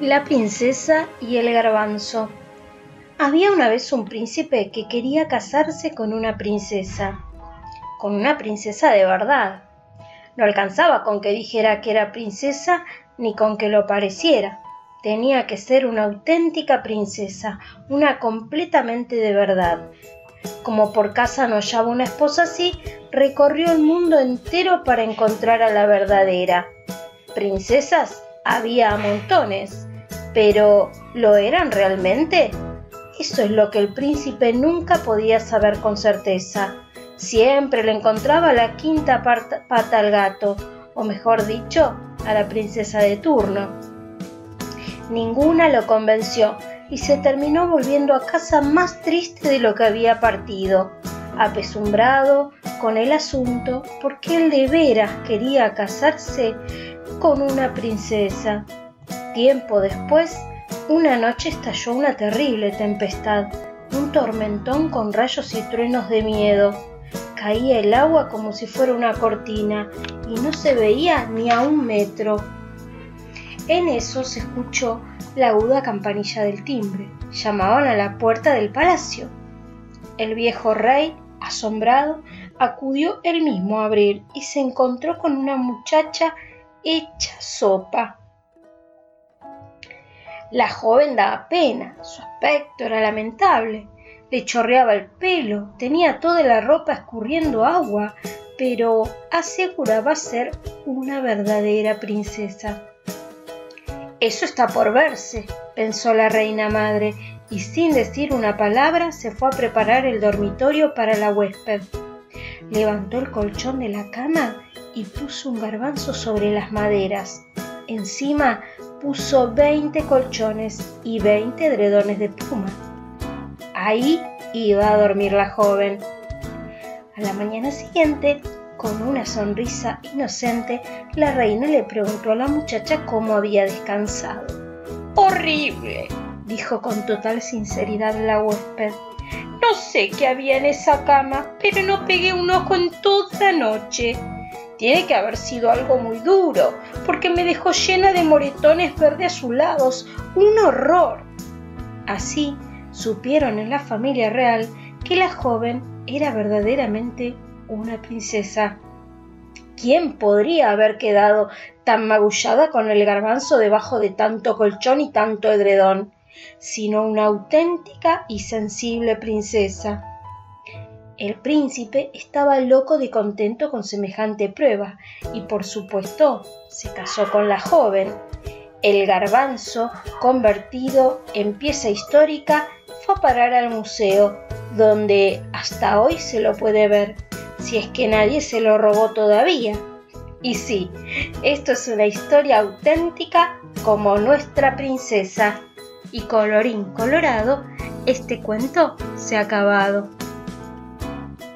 La princesa y el garbanzo. Había una vez un príncipe que quería casarse con una princesa, con una princesa de verdad. No alcanzaba con que dijera que era princesa ni con que lo pareciera. Tenía que ser una auténtica princesa, una completamente de verdad. Como por casa no hallaba una esposa así, recorrió el mundo entero para encontrar a la verdadera. Princesas había a montones, pero ¿lo eran realmente? Eso es lo que el príncipe nunca podía saber con certeza. Siempre le encontraba la quinta pata al gato, o mejor dicho, a la princesa de turno. Ninguna lo convenció y se terminó volviendo a casa más triste de lo que había partido, apesumbrado con el asunto porque él de veras quería casarse con una princesa. Tiempo después, una noche estalló una terrible tempestad, un tormentón con rayos y truenos de miedo. Caía el agua como si fuera una cortina y no se veía ni a un metro. En eso se escuchó la aguda campanilla del timbre. Llamaban a la puerta del palacio. El viejo rey, asombrado, acudió él mismo a abrir y se encontró con una muchacha hecha sopa. La joven daba pena, su aspecto era lamentable, le chorreaba el pelo, tenía toda la ropa escurriendo agua, pero aseguraba ser una verdadera princesa. Eso está por verse, pensó la reina madre, y sin decir una palabra se fue a preparar el dormitorio para la huésped. Levantó el colchón de la cama y puso un garbanzo sobre las maderas. Encima puso 20 colchones y 20 edredones de pluma. Ahí iba a dormir la joven. A la mañana siguiente, con una sonrisa inocente, la reina le preguntó a la muchacha cómo había descansado. Horrible, dijo con total sinceridad la huésped. No sé qué había en esa cama, pero no pegué un ojo en toda la noche. Tiene que haber sido algo muy duro, porque me dejó llena de moretones verde azulados. ¡Un horror! Así supieron en la familia real que la joven era verdaderamente una princesa. ¿Quién podría haber quedado tan magullada con el garbanzo debajo de tanto colchón y tanto edredón, sino una auténtica y sensible princesa? El príncipe estaba loco de contento con semejante prueba y por supuesto se casó con la joven. El garbanzo, convertido en pieza histórica, fue a parar al museo, donde hasta hoy se lo puede ver, si es que nadie se lo robó todavía. Y sí, esto es una historia auténtica como nuestra princesa. Y colorín colorado, este cuento se ha acabado.